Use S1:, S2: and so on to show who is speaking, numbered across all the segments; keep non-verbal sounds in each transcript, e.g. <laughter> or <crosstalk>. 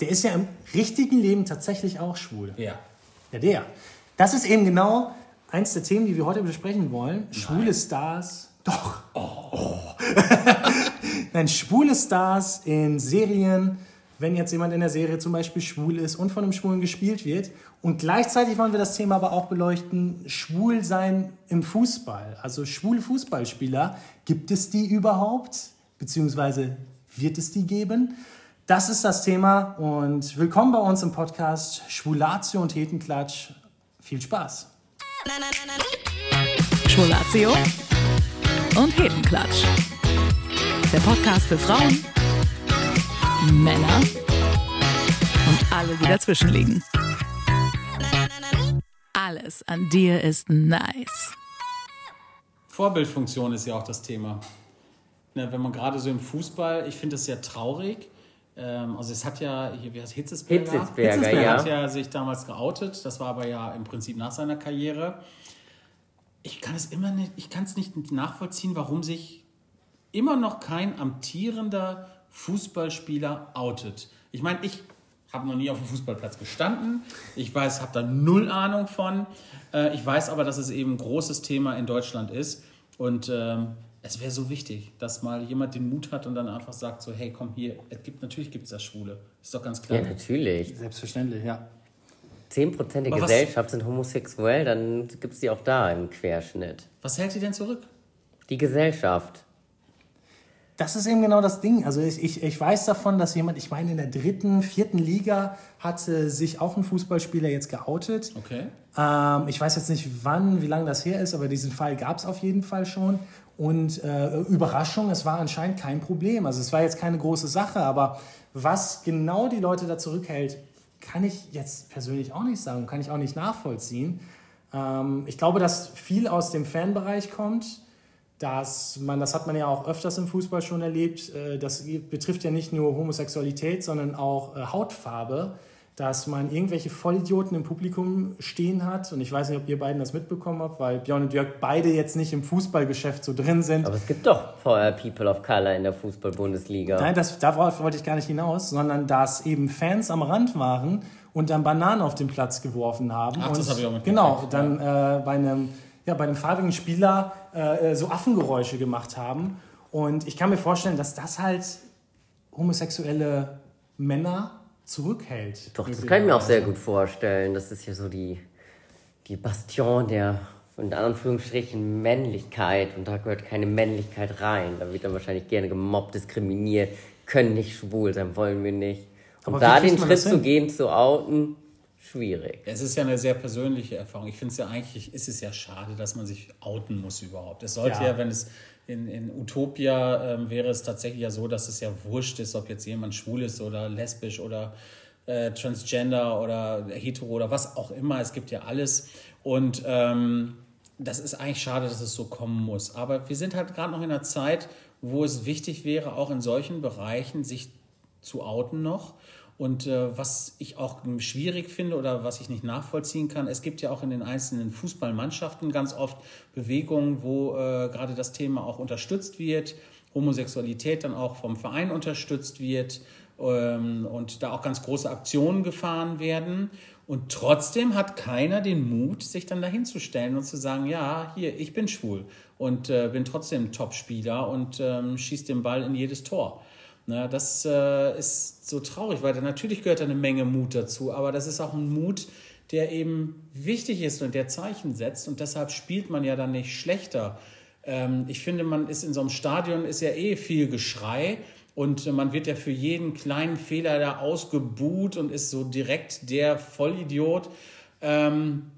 S1: der ist ja im richtigen Leben tatsächlich auch schwul.
S2: Ja.
S1: Ja, der. Das ist eben genau eins der Themen, die wir heute besprechen wollen. Schwule Stars. Doch. Oh. <laughs> Nein, schwule Stars in Serien, wenn jetzt jemand in der Serie zum Beispiel schwul ist und von einem Schwulen gespielt wird. Und gleichzeitig wollen wir das Thema aber auch beleuchten, Schwulsein im Fußball. Also schwule Fußballspieler, gibt es die überhaupt? Beziehungsweise wird es die geben? Das ist das Thema und willkommen bei uns im Podcast Schwulatio und Hetenklatsch. Viel Spaß.
S3: Schwulatio und Hetenklatsch. Der Podcast für Frauen, Männer und alle, die dazwischen liegen. Alles an dir ist nice.
S2: Vorbildfunktion ist ja auch das Thema. Ne, wenn man gerade so im Fußball, ich finde das sehr traurig. Ähm, also es hat ja, hier, wie heißt Hitzesberger?
S4: Hitzesberger,
S2: Hitzesberger
S4: ja.
S2: hat ja sich damals geoutet. Das war aber ja im Prinzip nach seiner Karriere. Ich kann es immer nicht, ich kann es nicht nachvollziehen, warum sich immer noch kein amtierender Fußballspieler outet. Ich meine, ich habe noch nie auf dem Fußballplatz gestanden. Ich weiß, habe da null Ahnung von. Äh, ich weiß aber, dass es eben ein großes Thema in Deutschland ist. Und ähm, es wäre so wichtig, dass mal jemand den Mut hat und dann einfach sagt so, hey, komm hier, es gibt, natürlich gibt es das Schwule. Ist doch ganz klar.
S4: Ja, natürlich.
S1: Selbstverständlich, ja.
S4: 10% der
S2: Aber was-
S4: Gesellschaft sind homosexuell, dann gibt es die auch da im Querschnitt.
S2: Was hält ihr denn zurück?
S4: Die Gesellschaft.
S1: Das ist eben genau das Ding. Also ich, ich, ich weiß davon, dass jemand, ich meine in der dritten, vierten Liga hatte sich auch ein Fußballspieler jetzt geoutet.
S2: Okay.
S1: Ähm, ich weiß jetzt nicht wann, wie lange das her ist, aber diesen Fall gab es auf jeden Fall schon. Und äh, Überraschung, es war anscheinend kein Problem. Also es war jetzt keine große Sache, aber was genau die Leute da zurückhält, kann ich jetzt persönlich auch nicht sagen, kann ich auch nicht nachvollziehen. Ähm, ich glaube, dass viel aus dem Fanbereich kommt, dass man, das hat man ja auch öfters im Fußball schon erlebt, äh, das betrifft ja nicht nur Homosexualität, sondern auch äh, Hautfarbe, dass man irgendwelche Vollidioten im Publikum stehen hat. Und ich weiß nicht, ob ihr beiden das mitbekommen habt, weil Björn und Jörg beide jetzt nicht im Fußballgeschäft so drin sind.
S4: Aber es gibt doch vorher People of Color in der Fußball-Bundesliga.
S1: Nein, das, darauf wollte ich gar nicht hinaus, sondern dass eben Fans am Rand waren und dann Bananen auf den Platz geworfen haben.
S2: Ach,
S1: und
S2: das habe ich auch mitbekommen.
S1: Genau, dann äh, bei, einem, ja, bei einem farbigen Spieler äh, so Affengeräusche gemacht haben. Und ich kann mir vorstellen, dass das halt homosexuelle Männer zurückhält.
S4: Doch, das kann ich mir auch sehr gut vorstellen. Das ist ja so die, die Bastion der, in Anführungsstrichen, Männlichkeit. Und da gehört keine Männlichkeit rein. Da wird dann wahrscheinlich gerne gemobbt, diskriminiert, können nicht schwul sein, wollen wir nicht. Und
S1: wie
S4: da den Schritt zu gehen, zu outen, schwierig.
S2: Es ist ja eine sehr persönliche Erfahrung. Ich finde es ja eigentlich, ist es ja schade, dass man sich outen muss überhaupt. Es sollte
S1: Ja.
S2: ja, wenn es in, in Utopia ähm, wäre es tatsächlich ja so, dass es ja wurscht ist, ob jetzt jemand schwul ist oder lesbisch oder äh, transgender oder hetero oder was auch immer. Es gibt ja alles. Und ähm, das ist eigentlich schade, dass es so kommen muss. Aber wir sind halt gerade noch in einer Zeit, wo es wichtig wäre, auch in solchen Bereichen sich zu outen noch. Und äh, was ich auch schwierig finde oder was ich nicht nachvollziehen kann, es gibt ja auch in den einzelnen Fußballmannschaften ganz oft Bewegungen, wo äh, gerade das Thema auch unterstützt wird, Homosexualität dann auch vom Verein unterstützt wird ähm, und da auch ganz große Aktionen gefahren werden. Und trotzdem hat keiner den Mut, sich dann dahin zu stellen und zu sagen, ja, hier, ich bin schwul und äh, bin trotzdem Topspieler und ähm, schieß den Ball in jedes Tor. Na, das äh, ist so traurig, weil natürlich gehört da eine Menge Mut dazu, aber das ist auch ein Mut, der eben wichtig ist und der Zeichen setzt und deshalb spielt man ja dann nicht schlechter. Ähm, ich finde, man ist in so einem Stadion ist ja eh viel Geschrei und man wird ja für jeden kleinen Fehler da ausgebuht und ist so direkt der Vollidiot. Ähm,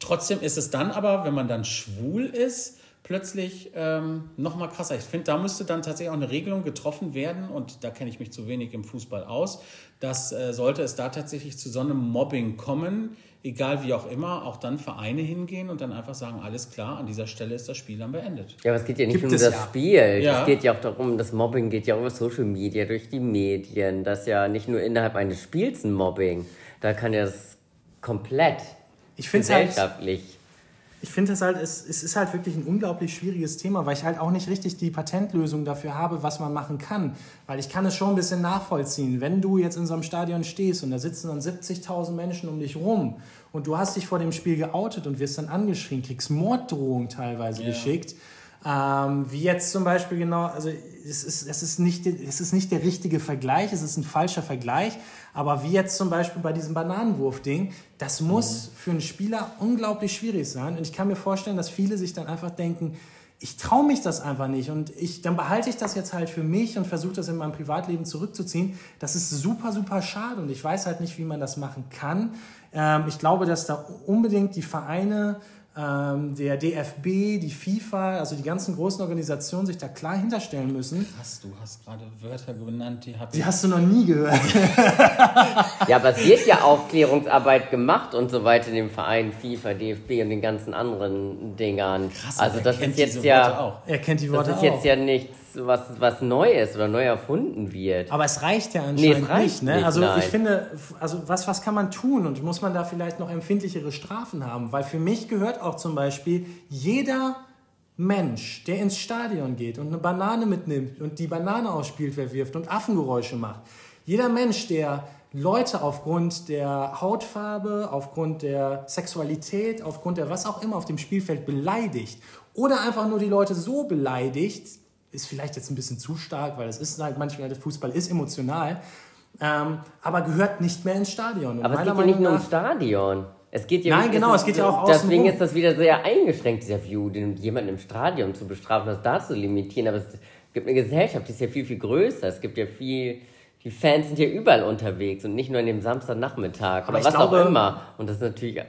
S2: Trotzdem ist es dann aber, wenn man dann schwul ist, plötzlich ähm, noch mal krasser. Ich finde, da müsste dann tatsächlich auch eine Regelung getroffen werden und da kenne ich mich zu wenig im Fußball aus, dass äh, sollte es da tatsächlich zu so einem Mobbing kommen, egal wie auch immer, auch dann Vereine hingehen und dann einfach sagen, alles klar, an dieser Stelle ist das Spiel dann beendet.
S4: Ja, aber es geht ja nicht
S1: Gibt
S4: nur um
S1: es
S4: das
S1: ja.
S4: Spiel.
S2: Ja.
S4: Es geht ja auch darum, das Mobbing geht ja über Social Media, durch die Medien. Das ist ja nicht nur innerhalb eines Spiels ein Mobbing. Da kann ja das komplett
S1: Ich halt,
S4: gesellschaftlich.
S1: Ich finde es halt, es, es ist halt wirklich ein unglaublich schwieriges Thema, weil ich halt auch nicht richtig die Patentlösung dafür habe, was man machen kann. Weil ich kann es schon ein bisschen nachvollziehen. Wenn du jetzt in so einem Stadion stehst und da sitzen dann 70.000 Menschen um dich rum und du hast dich vor dem Spiel geoutet und wirst dann angeschrien, kriegst Morddrohungen teilweise
S2: Ja.
S1: geschickt. Ähm, wie jetzt zum Beispiel genau, also es ist, es, ist nicht, es ist nicht der richtige Vergleich, es ist ein falscher Vergleich, aber wie jetzt zum Beispiel bei diesem Bananenwurf-Ding, das muss für einen Spieler unglaublich schwierig sein. Und ich kann mir vorstellen, dass viele sich dann einfach denken, ich traue mich das einfach nicht und ich, dann behalte ich das jetzt halt für mich und versuche das in meinem Privatleben zurückzuziehen. Das ist super, super schade und ich weiß halt nicht, wie man das machen kann. Ähm, ich glaube, dass da unbedingt die Vereine, der DFB, die FIFA, also die ganzen großen Organisationen sich da klar hinterstellen müssen.
S2: Krass, du hast gerade Wörter genannt, die
S1: Die hast du noch nie gehört.
S4: Ja, aber es wird ja Aufklärungsarbeit gemacht und so weiter in dem Verein FIFA, DFB und den ganzen anderen Dingern.
S2: Krass,
S4: also
S2: er
S4: das
S2: kennt
S4: ist jetzt
S2: diese
S4: ja,
S2: Worte auch.
S1: Er kennt die
S4: das
S1: Worte
S4: ist jetzt
S1: auch.
S4: ja nichts, was, was Neues oder neu erfunden wird.
S1: Aber es reicht ja
S4: Nee,
S1: anscheinend
S4: es reicht
S1: nicht. Ne?
S4: nicht,
S1: also
S4: nein.
S1: ich finde, also was, was kann man tun und muss man da vielleicht noch empfindlichere Strafen haben? Weil für mich gehört auch zum Beispiel jeder Mensch, der ins Stadion geht und eine Banane mitnimmt und die Banane aufs Spielfeld wirft und Affengeräusche macht. Jeder Mensch, der Leute aufgrund der Hautfarbe, aufgrund der Sexualität, aufgrund der was auch immer auf dem Spielfeld beleidigt oder einfach nur die Leute so beleidigt, ist vielleicht jetzt ein bisschen zu stark, weil es ist halt manchmal, der Fußball ist emotional, ähm, aber gehört nicht mehr ins Stadion. Und
S4: Aber es geht ja nicht nur ums Stadion. Es geht ja
S1: Nein, genau, es geht ja auch
S4: Deswegen
S1: außenrum.
S4: ist das wieder sehr eingeschränkt, dieser View, den, jemanden im Stadion zu bestrafen, das da zu limitieren. Aber es gibt eine Gesellschaft, die ist ja viel, viel größer. Es gibt ja viel, die Fans sind ja überall unterwegs und nicht nur an dem Samstagnachmittag
S1: Aber
S4: oder was
S1: glaube-
S4: auch immer. Und das ist natürlich,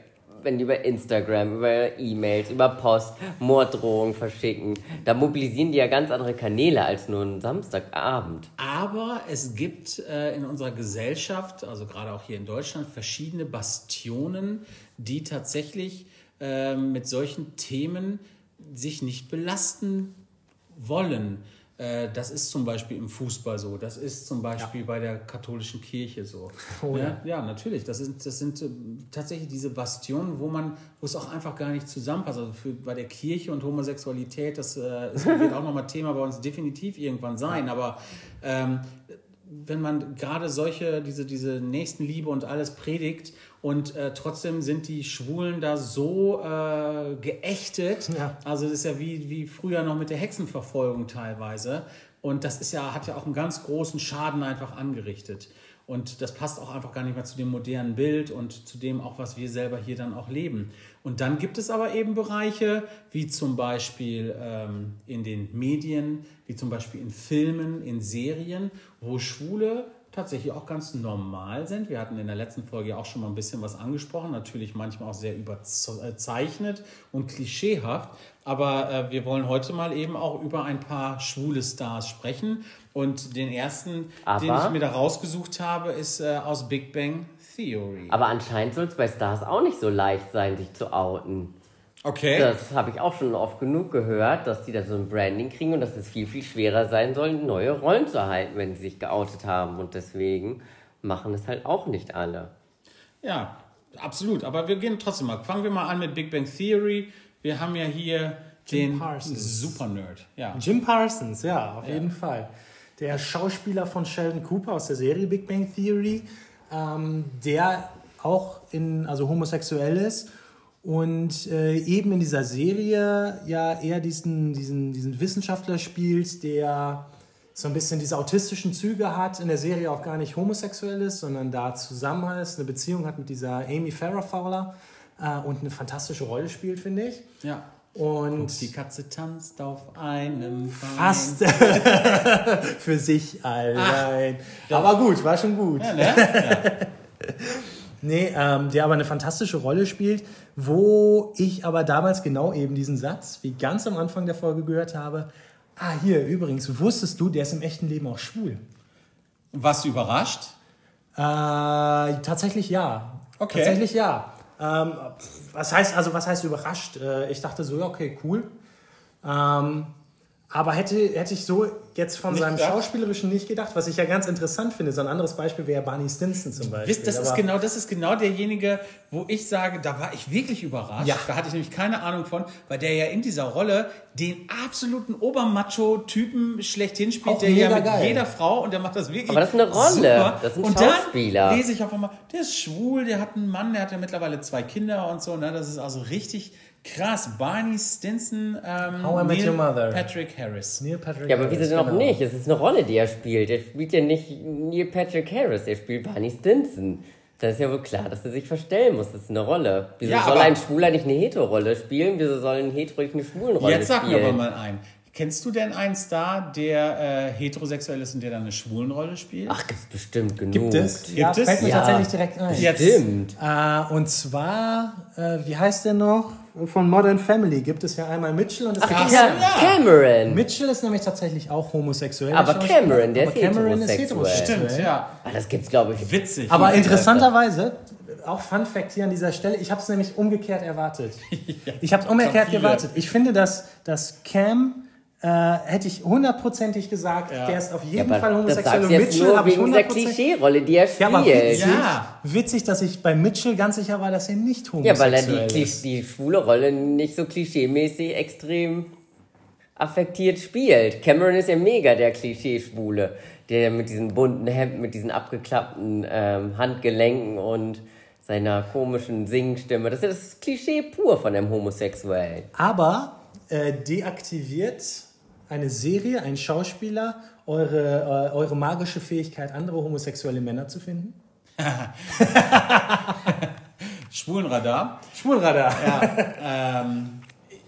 S4: wenn die über Instagram, über E-Mails, über Post Morddrohungen verschicken, da mobilisieren die ja ganz andere Kanäle als nur einen Samstagabend.
S2: Aber es gibt äh, in unserer Gesellschaft, also gerade auch hier in Deutschland, verschiedene Bastionen, die tatsächlich äh, mit solchen Themen sich nicht belasten wollen. Äh, das ist zum Beispiel im Fußball so, das ist zum Beispiel bei der katholischen Kirche so. <laughs>
S1: Oh ja.
S2: ja, ja, natürlich. Das sind, das sind äh, tatsächlich diese Bastionen, wo man, wo es auch einfach gar nicht zusammenpasst. Also für, bei der Kirche und Homosexualität, das äh, ist, wird auch nochmal Thema bei uns definitiv irgendwann sein. Aber ähm, wenn man gerade solche, diese, diese Nächstenliebe und alles predigt und äh, trotzdem sind die Schwulen da so äh, geächtet.
S1: Ja.
S2: Also das ist ja wie, wie früher noch mit der Hexenverfolgung teilweise. Und das ist ja, hat ja auch einen ganz großen Schaden einfach angerichtet. Und das passt auch einfach gar nicht mehr zu dem modernen Bild und zu dem auch, was wir selber hier dann auch leben. Und dann gibt es aber eben Bereiche, wie zum Beispiel ähm, in den Medien, wie zum Beispiel in Filmen, in Serien, wo Schwule tatsächlich auch ganz normal sind. Wir hatten in der letzten Folge auch schon mal ein bisschen was angesprochen, natürlich manchmal auch sehr überzeichnet und klischeehaft. Aber äh, wir wollen heute mal eben auch über ein paar schwule Stars sprechen. Und den ersten, den
S4: Aber-
S2: ich mir da rausgesucht habe, ist äh, aus Big Bang Theory.
S4: Aber anscheinend soll es bei Stars auch nicht so leicht sein, sich zu outen.
S2: Okay.
S4: Das habe ich auch schon oft genug gehört, dass die da so ein Branding kriegen und dass es viel, viel schwerer sein soll, neue Rollen zu erhalten, wenn sie sich geoutet haben. Und deswegen machen es halt auch nicht alle.
S2: Ja, absolut. Aber wir gehen trotzdem mal. Fangen wir mal an mit Big Bang Theory. Wir haben ja hier
S1: Jim
S2: den
S1: Parsons.
S2: Super Nerd. Ja.
S1: Jim Parsons, ja, auf jeden Fall. Der Schauspieler von Sheldon Cooper aus der Serie Big Bang Theory, ähm, der auch in, also homosexuell ist und äh, eben in dieser Serie ja eher diesen, diesen, diesen Wissenschaftler spielt, der so ein bisschen diese autistischen Züge hat, in der Serie auch gar nicht homosexuell ist, sondern da zusammen ist, eine Beziehung hat mit dieser Amy Farrah Fowler äh, und eine fantastische Rolle spielt, finde ich.
S2: ja.
S1: Und
S2: Die Katze tanzt auf einem Bein.
S1: Fast <laughs> für sich allein. aber gut, war schon gut.
S2: Ja, ne? <laughs>
S1: Nee, ähm, der aber eine fantastische Rolle spielt, wo ich aber damals genau eben diesen Satz, wie ganz am Anfang der Folge gehört habe, ah, hier, übrigens, wusstest du, der ist im echten Leben auch schwul?
S2: Was überrascht?
S1: Äh, tatsächlich ja.
S2: Okay.
S1: Tatsächlich ja. Ähm, was heißt, also was heißt überrascht? Äh, ich dachte so, ja, okay, cool. Ähm, Aber hätte, hätte ich so jetzt von
S2: Nicht
S1: seinem
S2: gedacht?
S1: Schauspielerischen nicht gedacht, was ich ja ganz interessant finde. So ein anderes Beispiel wäre Barney Stinson zum Beispiel.
S2: Wisst, das ist genau, das ist genau derjenige, wo ich sage, da war ich wirklich überrascht.
S1: Ja.
S2: Da hatte ich nämlich keine Ahnung von, weil der ja in dieser Rolle den absoluten Obermacho-Typen schlechthin spielt,
S1: Auch
S2: der ja mit
S1: geil.
S2: jeder Frau und der macht das wirklich.
S4: Aber das ist eine Rolle.
S2: Super.
S4: Das ist ein
S2: und
S4: Schauspieler.
S2: dann lese ich auf einmal, der ist schwul, der hat einen Mann, der hat ja mittlerweile zwei Kinder und so. Ne? Das ist also richtig krass. Barney Stinson, ähm,
S1: How I Met
S2: Neil
S1: Your Mother.
S2: Patrick Harris.
S1: Neil Patrick
S4: Ja, aber wieso
S1: Harris,
S4: denn auch
S1: genau.
S4: nicht? Es ist eine Rolle, die er spielt. Er spielt ja nicht Neil Patrick Harris, er spielt Barney Stinson. Da ist ja wohl klar, dass er sich verstellen muss. Das ist eine Rolle. Wieso
S2: Ja,
S4: soll
S2: aber-
S4: ein Schwuler nicht eine Hetero-Rolle spielen? Wieso soll ein Hetero nicht eine Schwulenrolle
S2: Jetzt sag mir
S4: spielen?
S2: aber mal ein. Kennst du denn einen Star, der äh, heterosexuell ist und der dann eine Schwulenrolle spielt?
S4: Ach, gibt's bestimmt genug.
S1: Gibt es? ja,
S2: es?
S1: fällt mir
S4: Ja.
S1: tatsächlich direkt ein.
S2: Jetzt.
S4: Stimmt.
S1: Äh, und zwar, äh, wie heißt der noch? Von Modern Family gibt es ja einmal Mitchell und es gibt
S2: Ach,
S4: Ja,
S2: ja.
S4: Cameron.
S1: Mitchell ist nämlich tatsächlich auch homosexuell.
S4: Aber. Cameron, der
S1: Aber
S4: ist
S1: Cameron ist
S4: heterosexuell.
S2: Stimmt, ja.
S4: Ah, das gibt's, glaube ich.
S2: Witzig.
S1: Aber interessanterweise, auch Fun Fact hier an dieser Stelle, ich habe es nämlich umgekehrt erwartet. <laughs> Ich habe es umgekehrt gewartet. Ich finde, dass, dass Cam, äh, hätte ich hundertprozentig gesagt,
S2: Ja.
S1: der ist auf
S4: Ja,
S1: jeden
S4: aber
S1: Fall homosexuell. Und Mitchell
S4: nur
S1: habe ich
S4: wegen dieser
S1: 100%.
S4: Klischee-Rolle, die er spielt.
S1: Ja, aber witzig,
S2: Ja.
S1: witzig, dass ich bei Mitchell ganz sicher war, dass er nicht
S4: Ja,
S1: homosexuell
S4: weil er die, die,
S1: ist.
S4: die schwule Rolle nicht so klischeemäßig extrem affektiert spielt. Cameron ist ja mega der Klischee-Schwule, der mit diesen bunten Hemden, mit diesen abgeklappten ähm, Handgelenken und seiner komischen Singstimme. Das ist ja das Klischee pur von einem Homosexuellen.
S1: Aber äh, deaktiviert eine Serie, ein Schauspieler, eure, äh, eure magische Fähigkeit, andere homosexuelle Männer zu finden? <laughs>
S2: Schwulenradar.
S1: Schwulradar.
S2: Ähm,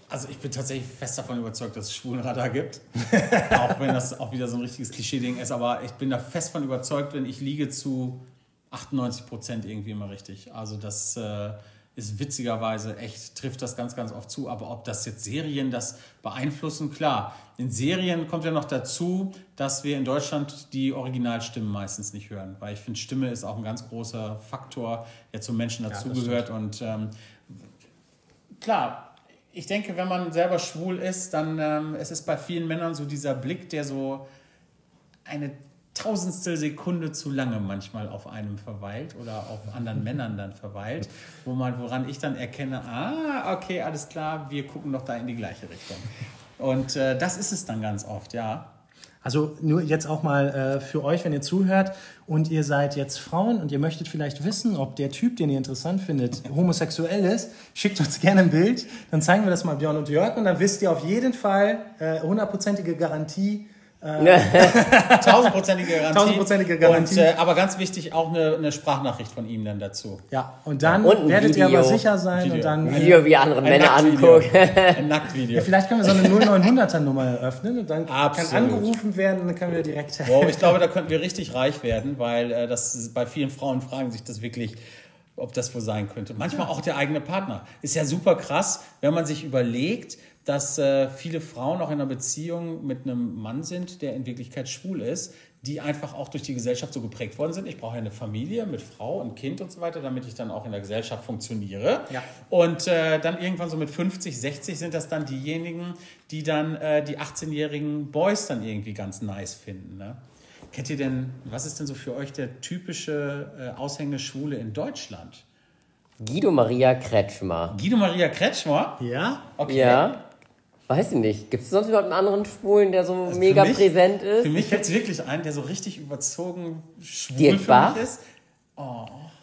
S2: also ich bin tatsächlich fest davon überzeugt, dass es Schwulenradar gibt. <laughs> auch wenn das auch wieder so ein richtiges Klischee-Ding ist. Aber ich bin da fest von überzeugt, wenn ich liege zu 98 Prozent irgendwie immer richtig. Also das äh, ist witzigerweise echt, trifft das ganz, ganz oft zu. Aber ob das jetzt Serien das beeinflussen, klar. In Serien kommt ja noch dazu, dass wir in Deutschland die Originalstimmen meistens nicht hören. Weil ich finde, Stimme ist auch ein ganz großer Faktor, der zum Menschen dazugehört. Und ähm, klar, ich denke, wenn man selber schwul ist, dann ähm, es ist bei vielen Männern so dieser Blick, der so eine tausendstel Sekunde zu lange manchmal auf einem verweilt oder auf anderen <laughs> Männern dann verweilt, wo man, woran ich dann erkenne, ah, okay, alles klar, wir gucken doch da in die gleiche Richtung. Und äh, das ist es dann ganz oft, ja.
S1: Also nur jetzt auch mal äh, für euch, wenn ihr zuhört und ihr seid jetzt Frauen und ihr möchtet vielleicht wissen, ob der Typ, den ihr interessant findet, <laughs> homosexuell ist, schickt uns gerne ein Bild, dann zeigen wir das mal Björn und Jörg und dann wisst ihr auf jeden Fall äh, hundertprozentige Garantie. <laughs>
S2: Tausendprozentige Garantie.
S1: Tausendprozentige Garantie.
S2: Und, äh, aber ganz wichtig, auch eine, eine Sprachnachricht von ihm dann dazu.
S1: Ja, und dann
S4: und ein
S1: werdet ihr aber
S4: Video.
S1: sicher sein
S2: Video.
S1: und dann. Äh,
S4: Video wie andere Männer angucken.
S2: Ein Nacktvideo.
S1: vielleicht können wir so eine 0900er Nummer eröffnen und dann
S2: Absolut.
S1: kann angerufen werden und dann können wir direkt.
S2: Wow, ich glaube, da könnten wir richtig reich werden, weil äh, das ist- bei vielen Frauen fragen sich das wirklich, ob das wohl sein könnte. Manchmal auch der eigene Partner. Ist ja super krass, wenn man sich überlegt, dass äh, viele Frauen auch in einer Beziehung mit einem Mann sind, der in Wirklichkeit schwul ist, die einfach auch durch die Gesellschaft so geprägt worden sind. Ich brauche ja eine Familie mit Frau und Kind und so weiter, damit ich dann auch in der Gesellschaft funktioniere.
S1: Ja.
S2: Und äh, dann irgendwann so mit 50, 60 sind das dann diejenigen, die dann äh, die 18-jährigen Boys dann irgendwie ganz nice finden. Ne? Kennt ihr denn, was ist denn so für euch der typische äh, Aushängeschwule in Deutschland?
S4: Guido Maria Kretschmer.
S2: Guido Maria Kretschmer?
S1: Ja?
S2: Okay.
S4: Ja? Weiß ich nicht. Gibt es sonst überhaupt einen anderen Schwulen, der so
S2: Also
S4: mega
S2: für mich-
S4: präsent
S2: Für
S4: ist?
S2: mich jetzt wirklich einen, der so richtig überzogen schwul
S4: Dirk
S2: für
S4: Bach?
S2: mich ist.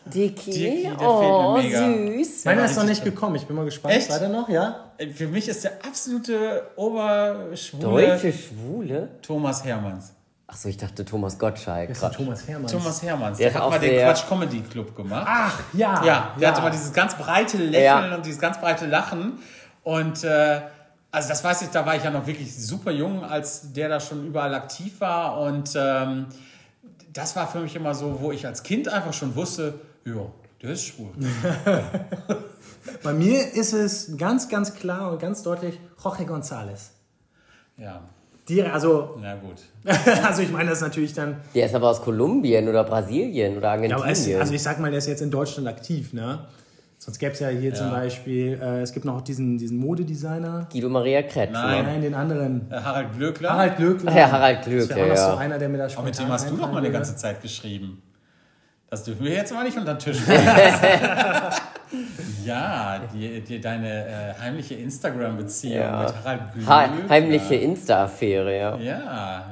S4: Dicky?
S2: Dicky, der
S4: oh, süß.
S1: Meiner
S2: Ja,
S1: ist noch nicht gekommen. Ich bin mal gespannt.
S2: Echt?
S1: Weiter noch, ja?
S2: Äh, Für mich ist der absolute Oberschwule
S4: Deutsche Schwule?
S2: Thomas Hermanns.
S4: Achso, ich dachte Thomas Gottschalk.
S1: Das ist Thomas Hermanns.
S2: Thomas Hermanns.
S4: Der
S2: Der, hat
S4: auch
S2: mal den Quatsch Comedy Club gemacht.
S1: Ach, ja.
S2: Ja, der hatte mal dieses ganz breite Lächeln
S4: Ja.
S2: und dieses ganz breite Lachen. Und äh, also das weiß ich, da war ich ja noch wirklich super jung, als der da schon überall aktiv war. Und ähm, das war für mich immer so, wo ich als Kind einfach schon wusste, ja, der ist schwul. <laughs>
S1: Bei mir ist es ganz, ganz klar und ganz deutlich Jorge González.
S2: Ja,
S1: Die, also,
S2: na gut. <laughs>
S1: also ich meine, das ist natürlich dann.
S4: Der ist aber aus Kolumbien oder Brasilien oder
S1: Ja, aber es,
S4: Argentinien.
S1: also ich sag mal, der ist jetzt in Deutschland aktiv, ne? Sonst gäbe es ja hier zum Beispiel, äh, es gibt noch diesen, diesen Modedesigner.
S4: Guido Maria Kretschmer.
S2: Nein.
S1: Nein, den anderen.
S2: Äh, Harald Glöckler.
S1: Harald Glöckler.
S4: Ja, Harald
S1: Das
S4: Glöckler,
S1: auch noch so
S4: ja.
S1: einer, der mir da
S2: Aber mit dem hast du doch mal eine ganze. Zeit geschrieben. Das dürfen wir jetzt mal nicht unter den Tisch <laughs> bringen. ja, die, die, deine äh, heimliche Instagram-Beziehung
S4: Ja.
S2: mit Harald Glöckler.
S4: Ha heimliche Insta-Affäre, ja.
S2: Ja.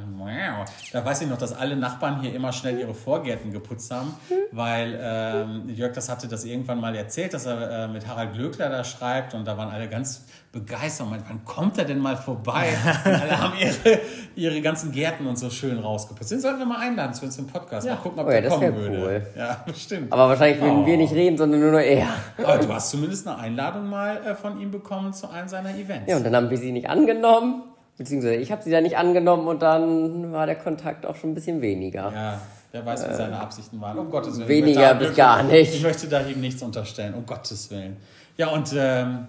S2: Da weiß ich noch, dass alle Nachbarn hier immer schnell ihre Vorgärten geputzt haben, weil ähm, Jörg das hatte das irgendwann mal erzählt, dass er äh, mit Harald Glöckler da schreibt und da waren alle ganz begeistert. Und meinten, wann kommt er denn mal vorbei? Und alle haben <laughs> ihre, ihre ganzen Gärten und so schön rausgeputzt. Den sollten wir mal einladen zu uns im Podcast. Mal gucken, ob
S4: Oh ja,
S2: der
S4: das
S2: kommen würde.
S4: cool.
S2: Ja, bestimmt.
S4: Aber wahrscheinlich würden wir nicht reden, sondern nur noch er.
S2: Aber du hast zumindest eine Einladung mal äh, von ihm bekommen zu einem seiner Events.
S4: Ja, und dann haben wir sie nicht angenommen. Beziehungsweise ich habe sie dann nicht angenommen und dann war der Kontakt auch schon ein bisschen weniger.
S2: Ja, wer weiß, wie seine Absichten waren. Um Gottes Willen.
S4: weniger
S2: da
S4: bis gar nicht.
S2: Ich möchte da ihm nichts unterstellen, um Gottes Willen. Ja, und ähm,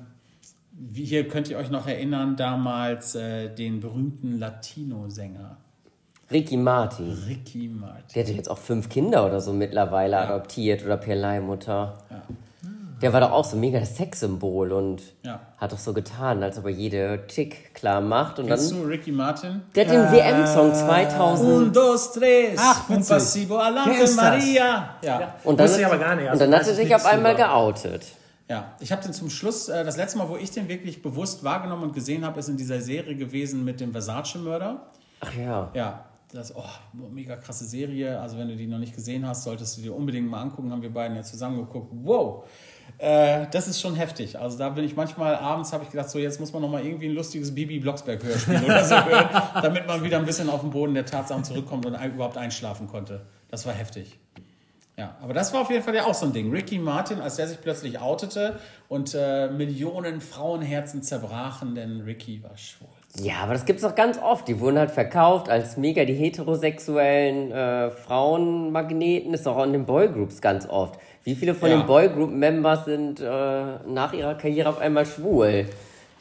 S2: wie hier könnt ihr euch noch erinnern, damals äh, den berühmten Latino-Sänger
S4: Ricky Martin.
S2: Ricky Martin.
S4: Der hatte jetzt auch fünf Kinder oder so mittlerweile adoptiert oder per Leihmutter. Der war doch auch so mega das Sexsymbol und
S2: Ja.
S4: hat doch so getan, als ob er jede Chick klar macht. Und
S2: Kennst
S4: dann,
S2: du Ricky Martin?
S4: der hat den WM-Song 2000.
S2: Un, dos, tres.
S1: Ach,
S2: un pasivo alante? Maria. Ja.
S4: Und dann,
S1: Wusste ich aber gar nicht,
S4: und
S1: also
S4: dann
S1: weiß
S4: hat er
S1: ich
S4: sich auf einmal
S1: drüber.
S4: geoutet.
S2: Ja, ich habe den zum Schluss, äh, das letzte Mal, wo ich den wirklich bewusst wahrgenommen und gesehen habe, ist in dieser Serie gewesen mit dem Versace-Mörder.
S4: Ach ja.
S2: Ja, das oh, mega krasse Serie. Also wenn du die noch nicht gesehen hast, solltest du dir unbedingt mal angucken. Haben wir beiden ja zusammen geguckt. Wow, äh, das ist schon heftig. Also da bin ich manchmal abends habe ich gedacht, so jetzt muss man noch mal irgendwie ein lustiges Bibi Blocksberg Hörspiel oder so hören, <laughs> damit man wieder ein bisschen auf den Boden der Tatsachen zurückkommt und überhaupt einschlafen konnte. Das war heftig. Ja, aber das war auf jeden Fall ja auch so ein Ding. Ricky Martin, als der sich plötzlich outete und äh, Millionen Frauenherzen zerbrachen, denn Ricky war schwul.
S4: Ja, aber das gibt's doch ganz oft. Die wurden halt verkauft als mega die heterosexuellen äh, Frauenmagneten. Ist auch in den Boygroups ganz oft. Wie viele von
S2: Ja.
S4: den Boygroup-Members sind äh, nach ihrer Karriere auf einmal schwul?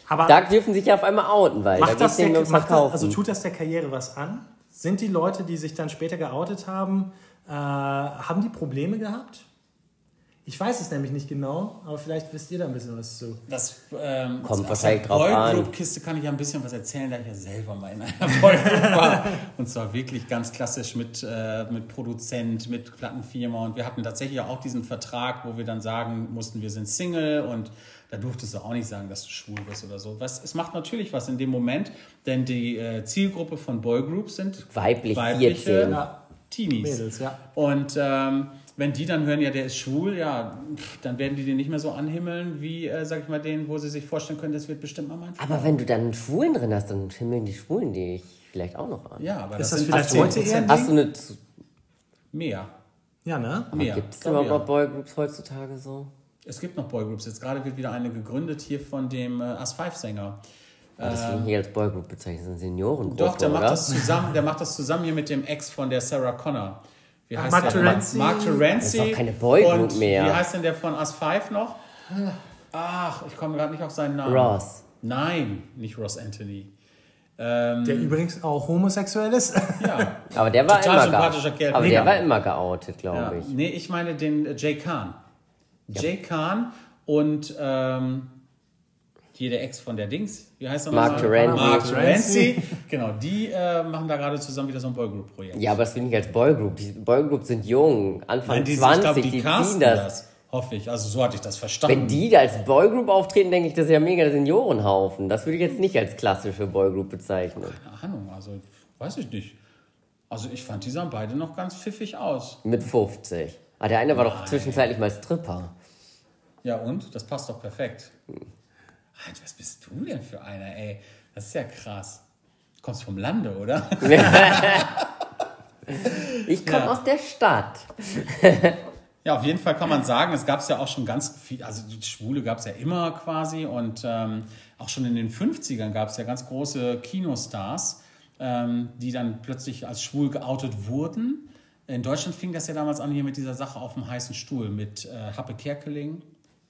S1: Aber
S4: Da dürfen sich ja auf einmal outen, weil da
S1: macht
S4: geht's
S1: das der,
S4: ums
S1: macht das, also tut das der Karriere was an? Sind die Leute, die sich dann später geoutet haben, äh, haben die Probleme gehabt? Ich weiß es nämlich nicht genau, aber vielleicht wisst ihr da ein bisschen was zu.
S2: Das ähm,
S4: Kommt wahrscheinlich drauf an.
S2: Boygroup-Kiste kann ich ja ein bisschen was erzählen, da ich ja selber mal in einer <laughs> Boygroup war. Und zwar wirklich ganz klassisch mit, äh, mit Produzent, mit Plattenfirma. Und wir hatten tatsächlich auch diesen Vertrag, wo wir dann sagen mussten, wir sind Single und da durftest du auch nicht sagen, dass du schwul bist oder so. Was, es macht natürlich was in dem Moment, denn die äh, Zielgruppe von Boygroups sind
S4: Weiblich,
S2: weibliche
S4: 14.
S1: Ja.
S2: Teenies.
S1: Mädels, ja.
S2: Und ähm, wenn die dann hören, ja, der ist schwul, ja, pff, dann werden die den nicht mehr so anhimmeln, wie, äh, sag ich mal, den, wo sie sich vorstellen können, das wird bestimmt mal mein Freund.
S4: Aber wenn du dann einen Schwulen drin hast, dann himmeln die Schwulen dich vielleicht auch noch an.
S2: Ja, aber
S1: Ist
S2: das,
S1: das
S2: sind
S1: vielleicht
S2: 10%
S1: heute eher ein
S4: Hast du eine.
S2: mehr.
S1: Ja, ne?
S2: mehr.
S4: Gibt es überhaupt
S2: ja.
S4: Boygroups heutzutage so?
S2: Es gibt noch Boygroups. Jetzt gerade wird wieder eine gegründet hier von dem äh, As-5-Sänger.
S4: Ja, das würde ich nicht als Boygroup bezeichnen, das ist eine Seniorengruppe,
S2: Doch, der macht,
S4: oder?
S2: das zusammen, der macht das zusammen hier mit dem Ex von der Sarah Connor. Wie heißt
S1: Mark
S2: der?
S1: Terenzi.
S2: Mark Terenzi.
S4: Das ist doch keine Boygroup
S2: Und
S4: mehr.
S2: Wie heißt denn der von As-5 noch? Ach, ich komme gerade nicht auf seinen Namen.
S4: Ross.
S2: Nein, nicht Ross Anthony. Ähm,
S1: Der übrigens auch homosexuell ist.
S2: ja, <laughs>
S4: Aber der war
S2: Total
S4: immer
S2: sympathischer
S4: geoutet.
S2: Kerl.
S4: Aber
S2: Mega.
S4: der war immer geoutet, glaube
S2: ja.
S4: ich.
S2: Nee, ich meine den äh, Jay Khan. Jay Khan und ähm, hier der Ex von der Dings. Wie heißt er
S4: Mark
S2: nochmal?
S4: Terenzi.
S2: Mark Terenzi. <laughs> genau, die äh, machen da gerade zusammen wieder so ein Boygroup-Projekt.
S4: Ja, aber das finde ich als Boygroup. Die Boygroups sind jung, Anfang
S2: Nein, die,
S4: 20,
S2: ich glaube, die,
S4: die,
S2: casten
S4: ziehen das.
S2: das. Hoffe ich. Also so hatte ich das verstanden.
S4: Wenn die da als Boygroup auftreten, denke ich, das ist ja mega der Seniorenhaufen. Das würde ich jetzt nicht als klassische Boygroup bezeichnen.
S2: Keine Ahnung, also weiß ich nicht. Also ich fand, die sahen beide noch ganz pfiffig aus.
S4: Mit 50. Ah, der eine war doch zwischenzeitlich mal Stripper.
S2: Ja und? Das passt doch perfekt. Alter, was bist du denn für einer, ey? Das ist ja krass. Du kommst vom Lande, oder? <laughs>
S4: Ich komme
S2: Ja.
S4: aus der Stadt. <laughs>
S2: Ja, auf jeden Fall kann man sagen, es gab es ja auch schon ganz viel, also die Schwule gab es ja immer quasi und ähm, auch schon in den 50ern gab es ja ganz große Kinostars, ähm, die dann plötzlich als schwul geoutet wurden. In Deutschland fing das ja damals an hier mit dieser Sache auf dem heißen Stuhl mit äh, Happe Kerkeling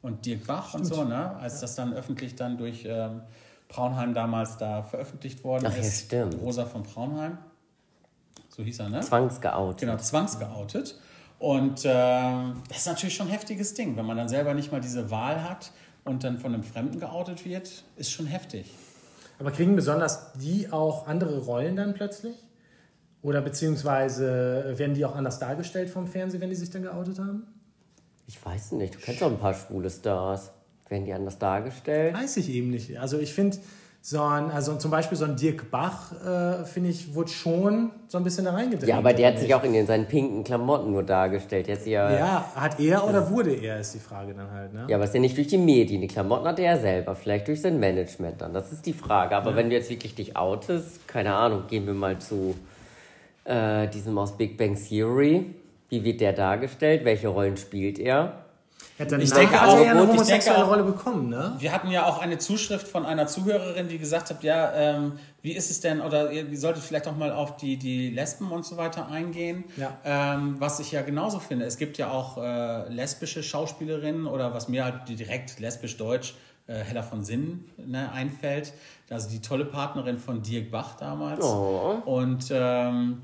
S2: und Dirk Bach und so, ne? als das dann öffentlich dann durch ähm, Braunheim damals da veröffentlicht worden
S4: Ach
S2: ist.
S4: stimmt.
S2: Rosa von Braunheim, so hieß er, ne?
S4: Zwangsgeoutet.
S2: Genau, zwangsgeoutet. Und äh, das ist natürlich schon ein heftiges Ding, wenn man dann selber nicht mal diese Wahl hat und dann von einem Fremden geoutet wird, ist schon heftig.
S1: Aber kriegen besonders die auch andere Rollen dann plötzlich? Oder beziehungsweise werden die auch anders dargestellt vom Fernsehen, wenn die sich dann geoutet haben?
S4: Ich weiß nicht, du kennst doch ein paar schwule Stars. Werden die anders dargestellt?
S1: Weiß ich eben nicht. Also ich finde, so ein, also zum Beispiel so ein Dirk Bach, äh, finde ich, wurde schon so ein bisschen da reingedreht.
S4: Ja, aber der hat sich auch in den, seinen pinken Klamotten nur dargestellt. Sich ja,
S1: Ja, hat er oder wurde er, ist die Frage dann halt. Ne?
S4: ja, aber ist ja nicht durch die Medien. Die Klamotten hat er selber, vielleicht durch sein Management dann. Das ist die Frage. Aber wenn du jetzt wirklich dich outest, keine Ahnung, gehen wir mal zu äh, diesem aus Big Bang Theory. Wie wird der dargestellt? Welche Rollen spielt er?
S1: Ja,
S2: Ich
S1: hat
S2: denke
S1: er
S2: auch,
S1: ja eine
S2: gut, ich
S1: homosexuelle
S2: denke auch-
S1: Rolle bekommen, ne?
S2: Wir hatten ja auch eine Zuschrift von einer Zuhörerin, die gesagt hat, ja, ähm, wie ist es denn, oder ihr solltet vielleicht auch mal auf die, die Lesben und so weiter eingehen,
S1: Ja.
S2: ähm, was ich ja genauso finde. Es gibt ja auch äh, lesbische Schauspielerinnen oder was mir halt direkt lesbisch-deutsch äh, Hella von Sinnen ne, einfällt, also die tolle Partnerin von Dirk Bach damals.
S4: Oh.
S2: Und ähm,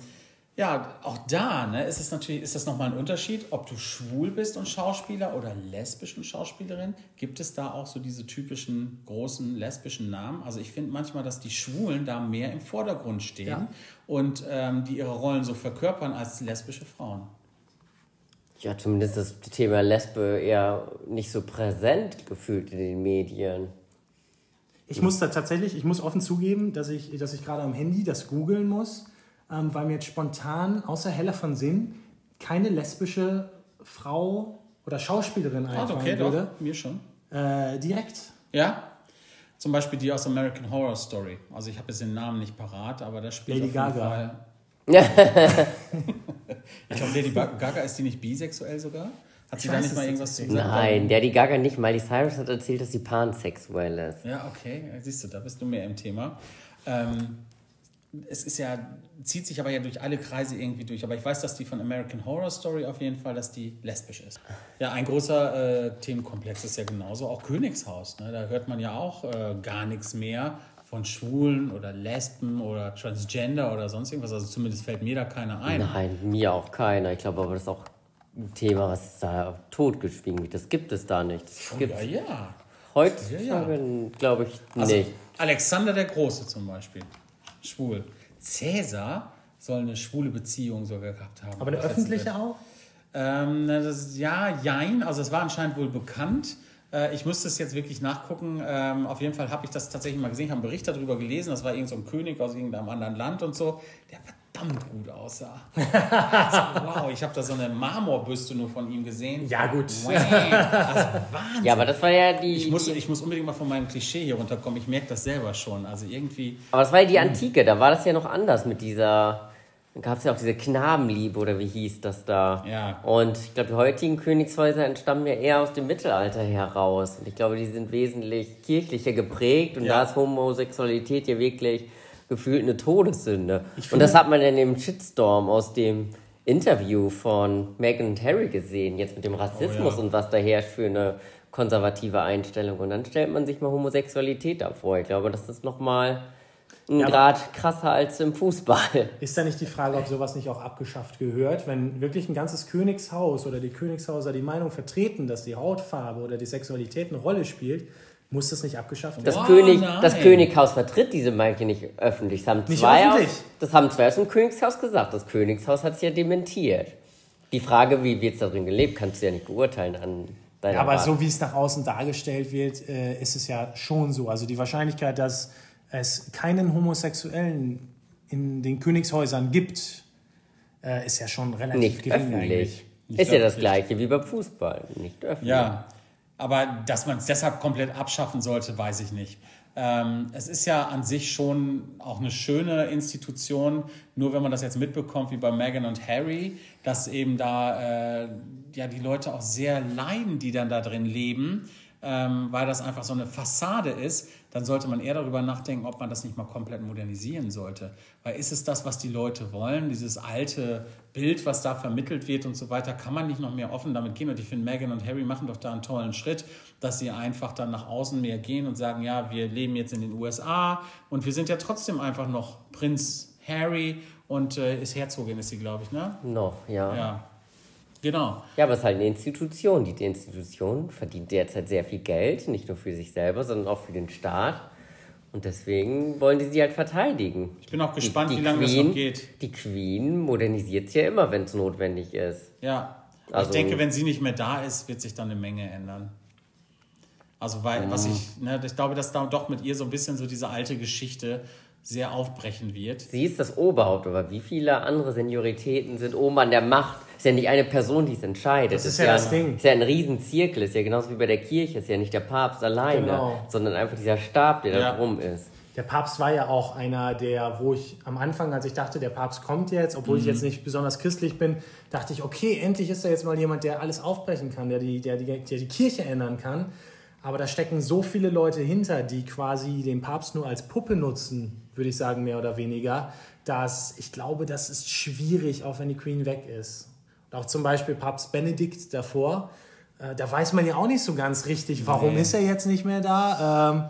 S2: ja, auch da ne, ist es natürlich, ist das nochmal ein Unterschied, ob du schwul bist und Schauspieler oder lesbisch und Schauspielerin. Gibt es da auch so diese typischen großen lesbischen Namen? Also ich finde manchmal, dass die Schwulen da mehr im Vordergrund stehen
S1: Ja.
S2: und ähm, die ihre Rollen so verkörpern als lesbische Frauen.
S4: Ja, zumindest ist das Thema Lesbe eher nicht so präsent gefühlt in den Medien.
S1: Ich muss da tatsächlich, ich muss offen zugeben, dass ich, dass ich gerade am Handy das googeln muss, ähm, weil mir jetzt spontan, außer Hella von Sinn, keine lesbische Frau oder Schauspielerin
S2: Ah,
S1: einfallen
S2: okay,
S1: würde.
S2: doch, mir schon.
S1: Äh, direkt.
S2: Ja? Zum Beispiel die aus American Horror Story. Also ich habe jetzt den Namen nicht parat, aber da spielt
S1: Lady
S2: auf jeden
S1: Gaga.
S2: Fall. <laughs> ich glaube, Lady Gaga ist die nicht bisexuell sogar? Hat sie
S1: Ich
S2: da nicht mal irgendwas zu sagen?
S4: Nein, die Gaga nicht. Miley Cyrus hat erzählt, dass sie pansexuell ist.
S2: Ja, okay, siehst du, da bist du mehr im Thema. Ähm, es ist ja, zieht sich aber ja durch alle Kreise irgendwie durch. Aber ich weiß, dass die von American Horror Story auf jeden Fall, dass die lesbisch ist. Ja, ein großer äh, Themenkomplex ist ja genauso auch Königshaus. Ne? Da hört man ja auch äh, gar nichts mehr von Schwulen oder Lesben oder Transgender oder sonst irgendwas. Also zumindest fällt mir da keiner ein.
S4: Nein, mir auch keiner. Ich glaube aber, das ist auch ein Thema, was da totgeschwiegen wird. Das gibt es da nicht. Das gibt
S2: Ja, ja.
S4: heutzutage, glaube ich,
S2: Also
S4: nicht.
S2: Alexander der Große zum Beispiel, schwul. Cäsar soll eine schwule Beziehung sogar gehabt haben.
S1: Aber eine öffentliche auch?
S2: Ähm, das, ja, jein. Also es war anscheinend wohl bekannt. Äh, ich müsste es jetzt wirklich nachgucken. Ähm, auf jeden Fall habe ich das tatsächlich mal gesehen. Habe einen Bericht darüber gelesen. Das war irgend so ein König aus irgendeinem anderen Land und so, der verdammt gut aussah. <laughs> also, wow, ich habe da so eine Marmorbüste nur von ihm gesehen.
S1: Ja, gut.
S2: Wow. Also Wahnsinn.
S4: Ja, aber das war ja die.
S2: Ich muss,
S4: die
S2: ich muss unbedingt mal von meinem Klischee hier runterkommen. Ich merke das selber schon. Also irgendwie.
S4: aber das war ja die Antike. Da war das ja noch anders mit dieser. Da gab es ja auch diese Knabenliebe oder wie hieß das da?
S2: Ja.
S4: Und ich glaube, die heutigen Königshäuser entstammen ja eher aus dem Mittelalter heraus. Und ich glaube, die sind wesentlich kirchlicher geprägt und
S2: Ja.
S4: da ist Homosexualität ja wirklich gefühlt eine Todessünde. Und das hat man in dem Shitstorm aus dem Interview von Meghan und Harry gesehen, jetzt mit dem Rassismus
S2: Oh ja.
S4: und was da herrscht für eine konservative Einstellung. Und dann stellt man sich mal Homosexualität da vor. Ich glaube, das ist nochmal ein
S1: Ja,
S4: Grad krasser als im Fußball.
S1: Ist da nicht die Frage, ob sowas nicht auch abgeschafft gehört? Wenn wirklich ein ganzes Königshaus oder die Königshäuser die Meinung vertreten, dass die Hautfarbe oder die Sexualität eine Rolle spielt, muss das nicht abgeschafft
S4: Das,
S1: werden?
S2: Oh,
S4: König,
S2: nein.
S4: das Könighaus vertritt diese Meinung nicht öffentlich. Das haben
S1: Nicht
S4: zwei
S1: öffentlich?
S4: Aus, das haben zwei aus dem Königshaus gesagt. Das Königshaus hat es ja dementiert. Die Frage, wie wird es da drin gelebt, kannst du ja nicht beurteilen an deiner
S1: Ja, aber
S4: Wahl.
S1: so wie es nach außen dargestellt wird, äh, ist es ja schon so. Also die Wahrscheinlichkeit, dass es keinen Homosexuellen in den Königshäusern gibt, äh, ist ja schon relativ
S4: nicht
S1: gering eigentlich.
S4: öffentlich.
S2: Nicht
S4: ist ja das
S2: öffentlich.
S4: gleiche wie beim Fußball. Nicht öffentlich.
S2: Ja, aber dass man es deshalb komplett abschaffen sollte, weiß ich nicht. Ähm, es ist ja an sich schon auch eine schöne Institution, nur wenn man das jetzt mitbekommt, wie bei Meghan und Harry, dass eben da äh, ja die Leute auch sehr leiden, die dann da drin leben, ähm, weil das einfach so eine Fassade ist, dann sollte man eher darüber nachdenken, ob man das nicht mal komplett modernisieren sollte. Weil ist es das, was die Leute wollen, dieses alte Bild, was da vermittelt wird und so weiter, kann man nicht noch mehr offen damit gehen. Und ich finde, Meghan und Harry machen doch da einen tollen Schritt, dass sie einfach dann nach außen mehr gehen und sagen, ja, wir leben jetzt in den USA und wir sind ja trotzdem einfach noch Prinz Harry und äh, ist Herzogin, ist sie, glaube ich, ne?
S4: Noch, ja.
S2: Ja. Genau.
S4: Ja, aber es ist halt eine Institution. Die Institution verdient derzeit sehr viel Geld, nicht nur für sich selber, sondern auch für den Staat. Und deswegen wollen die sie halt verteidigen.
S2: Ich bin auch gespannt, wie lange das noch geht.
S4: Die Queen modernisiert sich ja immer, wenn es notwendig ist.
S2: Ja.
S4: Also-
S2: ich denke, wenn sie nicht mehr da ist, wird sich dann eine Menge ändern. Also, weil, was ich, ne, ich glaube, dass da doch mit ihr so ein bisschen so diese alte Geschichte sehr aufbrechen wird.
S4: Sie ist das Oberhaupt, aber wie viele andere Senioritäten sind oben an der Macht? Ist ja nicht eine Person, die es entscheidet.
S1: Das ist ja das Ding.
S4: Ist ja ein Riesenzirkel, ist ja genauso wie bei der Kirche, ist ja nicht der Papst alleine,
S1: Genau.
S4: sondern einfach dieser Stab, der
S2: Ja.
S4: da drum ist.
S1: Der Papst war ja auch einer der, wo ich am Anfang, als ich dachte, der Papst kommt jetzt, obwohl
S2: Mhm.
S1: ich jetzt nicht besonders christlich bin, dachte ich, okay, endlich ist da jetzt mal jemand, der alles aufbrechen kann, der die, der die, der die Kirche ändern kann. Aber da stecken so viele Leute hinter, die quasi den Papst nur als Puppe nutzen, würde ich sagen, mehr oder weniger, dass ich glaube, das ist schwierig, auch wenn die Queen weg ist. Auch zum Beispiel Papst Benedikt davor, äh, da weiß man ja auch nicht so ganz richtig, warum
S2: Nee.
S1: ist er jetzt nicht mehr da. Ähm,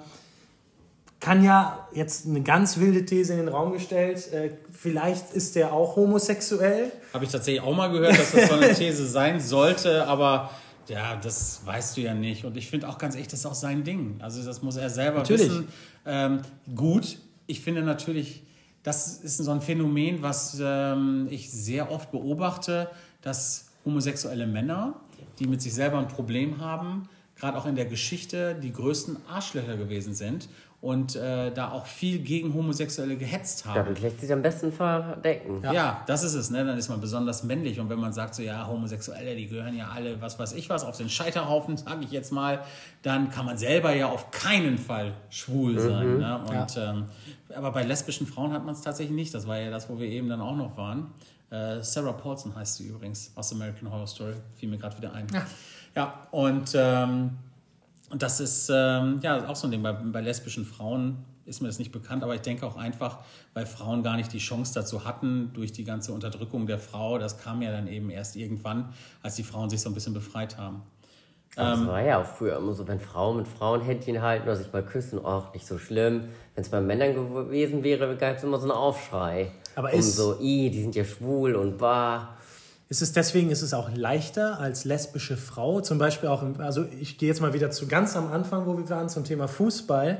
S1: kann ja jetzt eine ganz wilde These in den Raum gestellt. Äh, vielleicht ist der auch homosexuell.
S2: Habe ich tatsächlich auch mal gehört, dass das so eine These sein sollte, aber ja, das weißt du ja nicht. Und ich finde auch ganz ehrlich, das ist auch sein Ding. Also das muss er selber
S1: Natürlich.
S2: wissen. Ähm, gut, ich finde natürlich, das ist so ein Phänomen, was ähm, ich sehr oft beobachte, dass homosexuelle Männer, die mit sich selber ein Problem haben, gerade auch in der Geschichte die größten Arschlöcher gewesen sind und äh, da auch viel gegen Homosexuelle gehetzt haben.
S4: Damit lässt sich am besten verdecken.
S2: Ja. das ist es, ne? Dann ist man besonders männlich. Und wenn man sagt, so ja, Homosexuelle, die gehören ja alle, was weiß ich was, auf den Scheiterhaufen, <laughs> sage ich jetzt mal, dann kann man selber ja auf keinen Fall schwul sein. Ne? Und, ähm, aber bei lesbischen Frauen hat man es tatsächlich nicht. Das war ja das, wo wir eben dann auch noch waren. Äh, Sarah Paulson heißt sie übrigens aus American Horror Story. Fiel mir gerade wieder ein. Ja, ja und, ähm, das ist ähm, ja auch so ein Ding. Bei, bei lesbischen Frauen ist mir das nicht bekannt, aber ich denke auch einfach, weil Frauen gar nicht die Chance dazu hatten, durch die ganze Unterdrückung der Frau. Das kam ja dann eben erst irgendwann, als die Frauen sich so ein bisschen befreit haben.
S4: Aber
S2: Ähm.
S4: das war ja auch früher immer so, wenn Frauen mit Frauen Händchen halten oder sich mal küssen, auch nicht so schlimm. Wenn es bei Männern gewesen wäre, gab es immer so einen Aufschrei.
S1: Aber ist-
S4: so, i, die sind ja schwul und bah.
S1: Ist es deswegen ist es auch leichter als lesbische Frau, zum Beispiel auch, im, also ich gehe jetzt mal wieder zu ganz am Anfang, wo wir waren, zum Thema Fußball,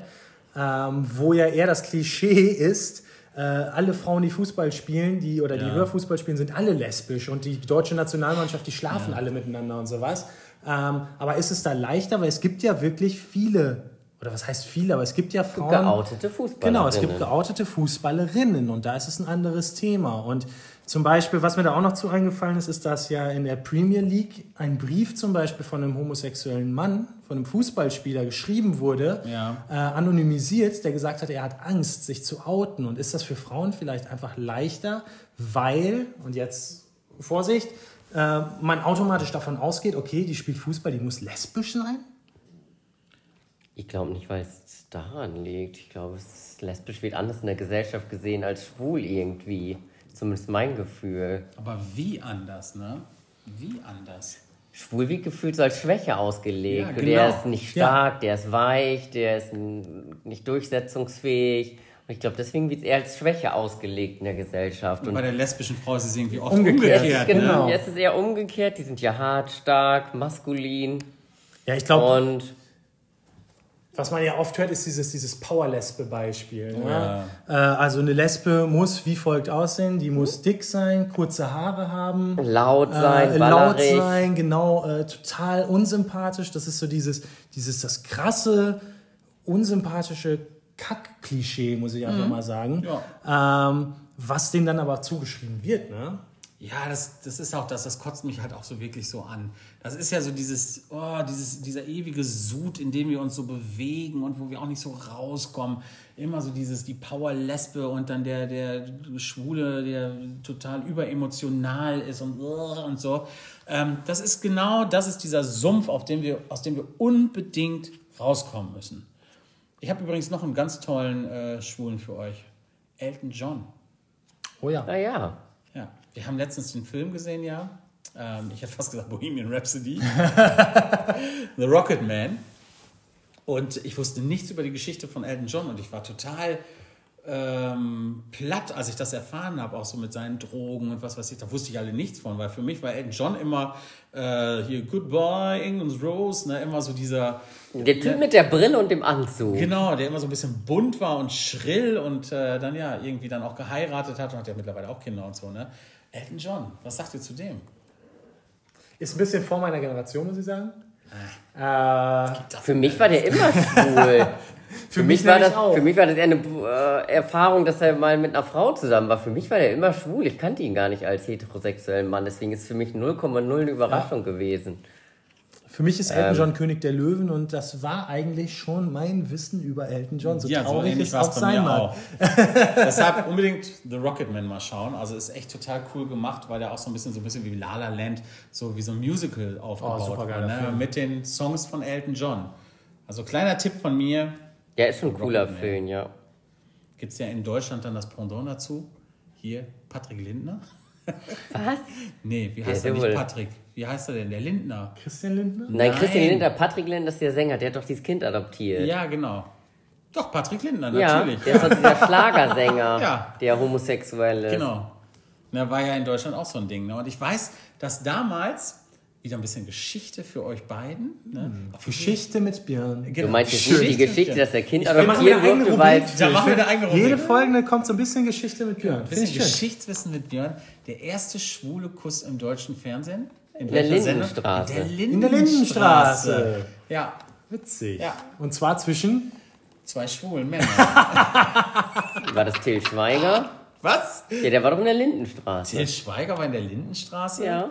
S1: ähm, wo ja eher das Klischee ist, äh, alle Frauen, die Fußball spielen, die oder die
S2: Ja.
S1: Hörfußball spielen, sind alle lesbisch und die deutsche Nationalmannschaft, die schlafen alle miteinander und sowas. Ähm, aber ist es da leichter, weil es gibt ja wirklich viele, oder was heißt viele, aber es gibt ja Frauen.
S4: Geoutete Fußballerinnen.
S1: Genau, es gibt geoutete Fußballerinnen und da ist es ein anderes Thema. Und zum Beispiel, was mir da auch noch zu eingefallen ist, ist, dass ja in der Premier League ein Brief zum Beispiel von einem homosexuellen Mann, von einem Fußballspieler geschrieben wurde,
S2: Ja.
S1: äh, anonymisiert, der gesagt hat, er hat Angst, sich zu outen. Und ist das für Frauen vielleicht einfach leichter, weil, und jetzt Vorsicht, äh, man automatisch davon ausgeht, okay, die spielt Fußball, die muss lesbisch sein?
S4: Ich glaube nicht, weil es daran liegt. Ich glaube, es ist lesbisch wird anders in der Gesellschaft gesehen als schwul irgendwie. Zumindest mein Gefühl.
S2: Aber wie anders, ne? Wie anders?
S4: Schwul wird gefühlt so als Schwäche ausgelegt.
S2: Ja, genau.
S4: Der ist nicht stark, der ist weich, der ist nicht durchsetzungsfähig. Und ich glaube, deswegen wird es eher als Schwäche ausgelegt in der Gesellschaft. Und
S2: Bei der lesbischen Frau ist es irgendwie oft
S1: Umgekehrt,
S2: umgekehrt.
S4: genau.
S2: ne?
S1: genau.
S4: Jetzt ist es eher umgekehrt. Die sind ja hart, stark, maskulin.
S1: Ja, ich glaube,
S4: Und
S1: Was man ja oft hört, ist dieses, dieses Power-Lesbe-Beispiel. Ne?
S2: ja.
S1: Äh, also eine Lesbe muss wie folgt aussehen. Die muss dick sein, kurze Haare haben.
S4: laut sein,
S1: äh, laut sein, genau, äh, total unsympathisch. Das ist so dieses, dieses das krasse, unsympathische Kack-Klischee, muss ich einfach mal sagen. Ähm, was denen dann aber zugeschrieben wird, ne?
S2: Ja, das, das ist auch das, das kotzt mich halt auch so wirklich so an. Das ist ja so dieses, oh, dieses, dieser ewige Sud, in dem wir uns so bewegen und wo wir auch nicht so rauskommen. Immer so dieses, die Power-Lesbe und dann der, der Schwule, der total überemotional ist und, und so. Ähm, das ist genau, das ist dieser Sumpf, auf dem wir, aus dem wir unbedingt rauskommen müssen. Ich habe übrigens noch einen ganz tollen äh, Schwulen für euch. Elton John.
S1: Oh ja.
S4: Naja.
S2: Ja, wir haben letztens den Film gesehen, ja. Ähm, ich hätte fast gesagt Bohemian Rhapsody. <laughs> The Rocket Man. Und ich wusste nichts über die Geschichte von Elton John und ich war total ähm, platt, als ich das erfahren habe, auch so mit seinen Drogen und was weiß ich. Da wusste ich alle nichts von, weil für mich war Elton John immer äh, hier Goodbye, England's Rose, ne, immer so dieser.
S4: Der Typ mit der Brille und dem Anzug.
S2: Genau, der immer so ein bisschen bunt war und schrill und äh, dann ja irgendwie dann auch geheiratet hat und hat ja mittlerweile auch Kinder und so, ne? Elton John, was sagt ihr zu dem?
S1: Ist ein bisschen vor meiner Generation, muss ich sagen. Äh,
S4: Für mich war der immer <laughs> schwul. Für mich, war
S1: nämlich
S4: das,
S1: auch.
S4: für mich war das eher eine äh, Erfahrung, dass er mal mit einer Frau zusammen war. Für mich war der immer schwul. Ich kannte ihn gar nicht als heterosexuellen Mann. Deswegen ist es für mich 0,0 eine Überraschung gewesen.
S1: Für mich ist
S2: Ähm.
S1: Elton John König der Löwen und das war eigentlich schon mein Wissen über Elton John. So
S2: ja, so
S1: traurig
S2: ähnlich
S1: es
S2: war
S1: auch sein
S2: mir
S1: mag.
S2: auch. <laughs> Deshalb unbedingt The Rocketman mal schauen. Also ist echt total cool gemacht, weil der auch so ein bisschen so ein bisschen wie La La Land, so wie so ein Musical aufgebaut
S1: Oh,
S2: war, ne? Mit den Songs von Elton John. Also kleiner Tipp von mir,
S4: Der ist schon ein cooler
S2: Rocketman.
S4: Film, ja.
S2: gibt es ja in Deutschland dann das Pendant dazu. Hier, Patrick Lindner.
S4: Was? <laughs>
S2: Nee, wie
S4: Der
S2: heißt
S4: ist
S2: er nicht Patrick? Wie heißt er denn? Der Lindner.
S1: Christian Lindner?
S4: Nein,
S2: Nein.
S4: Christian Lindner, Patrick Lindner ist der Sänger. Der hat doch dieses Kind adoptiert.
S2: Ja, genau. Doch, Patrick Lindner,
S4: Ja,
S2: natürlich.
S4: der ist doch dieser <laughs> Schlagersänger,
S2: Ja.
S4: der homosexuell ist.
S2: Genau. Na, war ja in Deutschland auch so ein Ding. Ne? Und ich weiß, dass damals, wieder ein bisschen Geschichte für euch beiden. Ne? Für
S1: Geschichte mit Björn.
S2: Genau.
S4: Du meinst jetzt nicht die Geschichte, dass der Kind
S1: eigene
S4: wurde, weil.
S2: Da machen wir eine eigene Rubrik.
S1: Jede Folge kommt so ein bisschen Geschichte mit Björn.
S2: Ein
S1: Finde
S2: bisschen
S1: ich schön.
S2: Geschichtswissen mit Björn. Der erste schwule Kuss im deutschen Fernsehen. In,
S4: der? Lindenstraße.
S2: In der
S1: In der
S2: Lindenstraße.
S1: Lindenstraße.
S2: Ja,
S1: Witzig.
S2: Ja.
S1: Und zwar zwischen
S2: zwei schwulen Männer. <laughs>
S4: war das Till Schweiger?
S2: Was?
S4: Ja, der war doch in der Lindenstraße.
S2: Till Schweiger war in der Lindenstraße?
S4: Ja.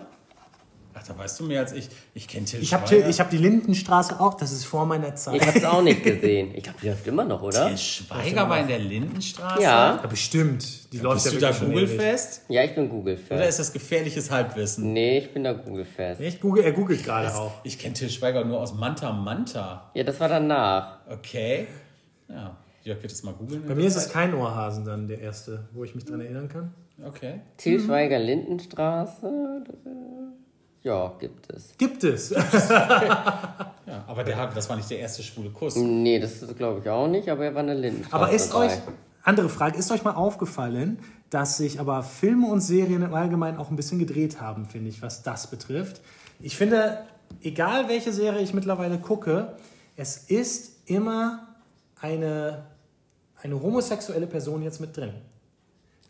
S2: Ach, da weißt du mehr als ich. Ich kenne Till
S1: Ich habe
S2: Schweiger.
S1: ich hab die Lindenstraße auch, das ist vor meiner Zeit.
S4: Ich hab's auch nicht gesehen. Ich glaube, die läuft immer noch, oder?
S2: Till Schweiger war in der Lindenstraße?
S4: Ja.
S1: Ja, bestimmt. Die läuft
S2: Bist
S1: ja
S2: du da. Google-fest?
S4: Ja, ich bin
S2: Oder
S4: Google-Fan.
S2: ist das gefährliches Halbwissen?
S4: Nee, ich bin da Google-Fan.
S1: Ich google, er googelt gerade auch.
S2: Ich kenne Till Schweiger nur aus Manta Manta.
S4: Ja, das war danach.
S2: Okay. Ja. Jörg wird es mal googeln.
S1: Bei mir ist es kein Ohrhasen dann der erste, wo ich mich dran erinnern kann.
S2: Okay.
S4: Till
S1: Mhm.
S4: Schweiger, Lindenstraße. Ja, gibt es.
S1: Gibt es. <laughs>
S2: Ja, aber der hat, das war nicht der erste schwule Kuss.
S4: Nee, das glaube ich auch nicht, aber er war in der Lindenstraße.
S1: Aber ist
S4: dabei.
S1: euch, andere Frage, ist euch mal aufgefallen, dass sich aber Filme und Serien im Allgemeinen auch ein bisschen gedreht haben, finde ich, was das betrifft? Ich finde, egal welche Serie ich mittlerweile gucke, es ist immer eine, eine homosexuelle Person jetzt mit drin.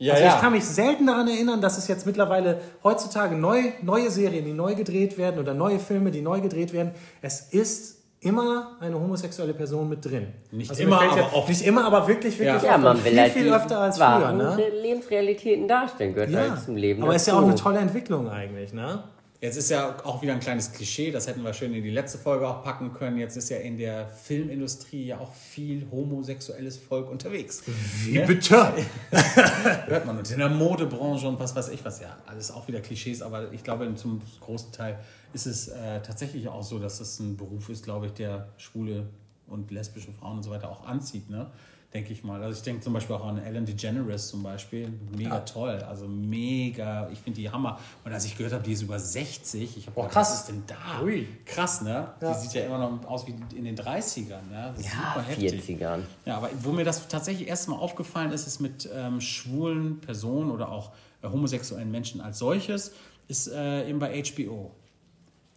S2: Ja,
S1: also ich kann mich selten daran erinnern, dass es jetzt mittlerweile heutzutage neu, neue Serien, die neu gedreht werden oder neue Filme, die neu gedreht werden. Es ist immer eine homosexuelle Person mit drin. Also
S2: Nicht
S1: mir
S2: immer, aber oft.
S1: Nicht immer, aber wirklich, wirklich
S2: Ja.
S1: oft
S4: Ja, man will
S1: viel,
S4: halt
S1: viel öfter als früher. Ne?
S4: Lebensrealitäten darstellen, gehört
S1: Ja,
S4: halt zum Leben
S1: aber ist ja auch eine tolle Entwicklung eigentlich. Ne?
S2: Jetzt ist ja auch wieder ein kleines Klischee, das hätten wir schön in die letzte Folge auch packen können. Jetzt ist ja in der Filmindustrie ja auch viel homosexuelles Volk unterwegs.
S1: Wie bitte? <laughs>
S2: Hört man. Und in der Modebranche und was weiß ich was. Ja, alles auch wieder Klischees, aber ich glaube, zum großen Teil ist es äh, tatsächlich auch so, dass es ein Beruf ist, glaube ich, der schwule und lesbische Frauen und so weiter auch anzieht, ne? Denke ich mal. Also ich denke zum Beispiel auch an Ellen DeGeneres zum Beispiel. Mega toll. Also mega. Ich finde die Hammer. Und als ich gehört habe, die ist über 60, ich habe gedacht,
S1: krass.
S2: was ist denn da?
S1: Ui.
S2: Krass, ne?
S1: Ja.
S2: Die sieht ja immer noch aus wie in den 30ern, ne?
S4: Ja,
S2: super heftig.
S4: 40ern.
S2: Ja, aber wo mir das tatsächlich erstmal aufgefallen ist, ist mit ähm, schwulen Personen oder auch äh, homosexuellen Menschen als solches, ist äh, eben bei HBO.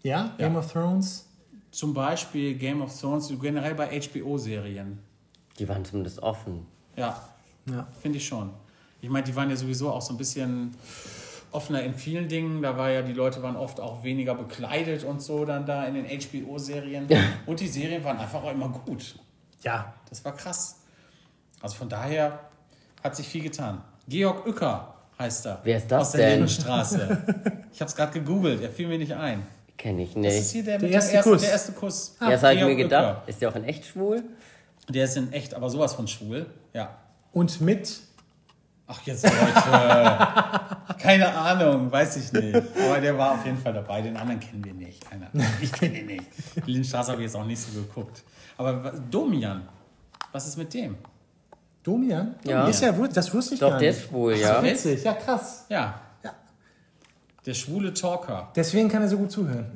S1: Ja, Game of Thrones.
S2: Zum Beispiel Game of Thrones, generell bei HBO-Serien.
S4: Die waren zumindest offen.
S2: Ja,
S1: Ja.
S2: finde ich schon. Ich meine, die waren ja sowieso auch so ein bisschen offener in vielen Dingen. Da war ja, die Leute waren oft auch weniger bekleidet und so dann da in den HBO-Serien. und die Serien waren einfach auch immer gut.
S1: Ja,
S2: Das war krass. Also von daher hat sich viel getan. Georg Uecker heißt er.
S4: Wer ist das
S2: Aus der
S4: denn?
S2: Lindenstraße. <laughs> ich habe es gerade gegoogelt, er fiel mir nicht ein.
S4: Kenne ich
S2: Das ist
S4: nicht.
S2: hier der,
S1: Der erste
S2: dem ersten,
S1: Kuss.
S2: Der erste Kuss.
S4: Ja, das habe ich mir gedacht.
S2: Uecker.
S4: Ist der auch in echt schwul?
S2: Der ist in echt, aber sowas von schwul. Ja.
S1: und mit
S2: Ach, jetzt Leute. <laughs> Keine Ahnung, weiß ich nicht. Aber der war auf jeden Fall dabei. Den anderen kennen wir nicht. Keine Ahnung. Ich kenne ihn nicht. Lindenstraße habe ich jetzt auch nicht so geguckt. Aber Domian, was ist mit dem?
S1: Domian?
S4: Ja.
S1: Ist ja, das wusste ich
S4: Doch,
S1: gar
S4: der
S1: nicht.
S4: ist schwul, ja.
S1: Witzig, ja krass.
S2: Ja.
S1: Ja.
S2: Der schwule Talker.
S1: Deswegen kann er so gut zuhören. <laughs>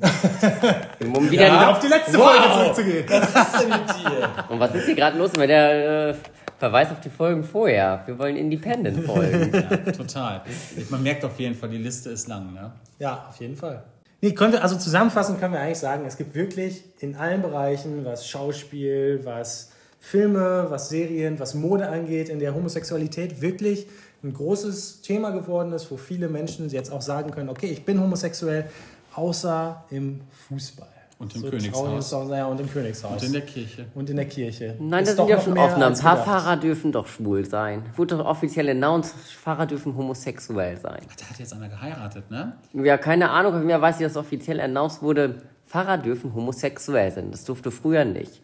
S4: Um wieder
S1: Auf die letzte
S2: Wow.
S1: Folge zurückzugehen.
S2: Was ist denn mit dir?
S4: Und was ist hier gerade los mit der äh, Verweis auf die Folgen vorher. Wir wollen Independent folgen. <laughs>
S2: Ja, total. Man merkt auf jeden Fall, die Liste ist lang. Ne?
S1: Ja, auf jeden Fall. Nee, können wir, also zusammenfassend können wir eigentlich sagen, es gibt wirklich in allen Bereichen, was Schauspiel, was Filme, was Serien, was Mode angeht, in der Homosexualität wirklich ein großes Thema geworden ist, wo viele Menschen jetzt auch sagen können, okay, ich bin homosexuell, außer im Fußball.
S2: Und im
S1: So
S2: Königshaus.
S1: auch- Ja, und im Königshaus.
S2: Und in der Kirche.
S1: Und in der Kirche.
S4: Nein,
S1: Ist
S4: das sind ja schon offener. Ein paar. Fahrer dürfen doch schwul sein. Wurde doch offiziell announced, Fahrer dürfen homosexuell sein.
S2: Ach, da hat jetzt einer geheiratet, ne?
S4: Ja, keine Ahnung, aber mir weiß ich, dass offiziell announced wurde, Fahrer dürfen homosexuell sein. Das durfte früher nicht.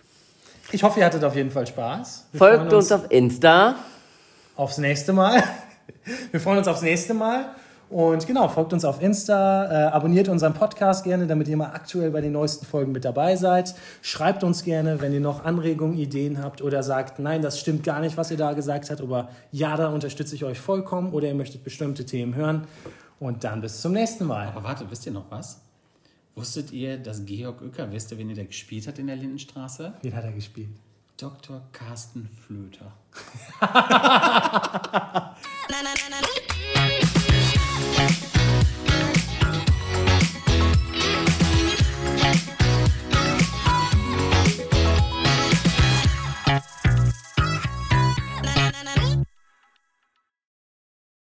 S1: Ich hoffe, ihr hattet auf jeden Fall Spaß. Wir
S4: Folgt
S1: freuen
S4: uns auf Insta.
S1: aufs nächste Mal. Wir freuen uns aufs nächste Mal. Und genau, folgt uns auf Insta, äh, abonniert unseren Podcast gerne, damit ihr mal aktuell bei den neuesten Folgen mit dabei seid. Schreibt uns gerne, wenn ihr noch Anregungen, Ideen habt oder sagt, nein, das stimmt gar nicht, was ihr da gesagt habt, aber ja, da unterstütze ich euch vollkommen oder ihr möchtet bestimmte Themen hören. Und dann bis zum nächsten Mal.
S2: Aber warte, wisst ihr noch was? Wusstet ihr, dass Georg Uecker, wisst ihr, wen ihr da gespielt hat in der Lindenstraße?
S1: Wen hat er gespielt?
S2: Dr. Carsten Flöter. <laughs> na na na na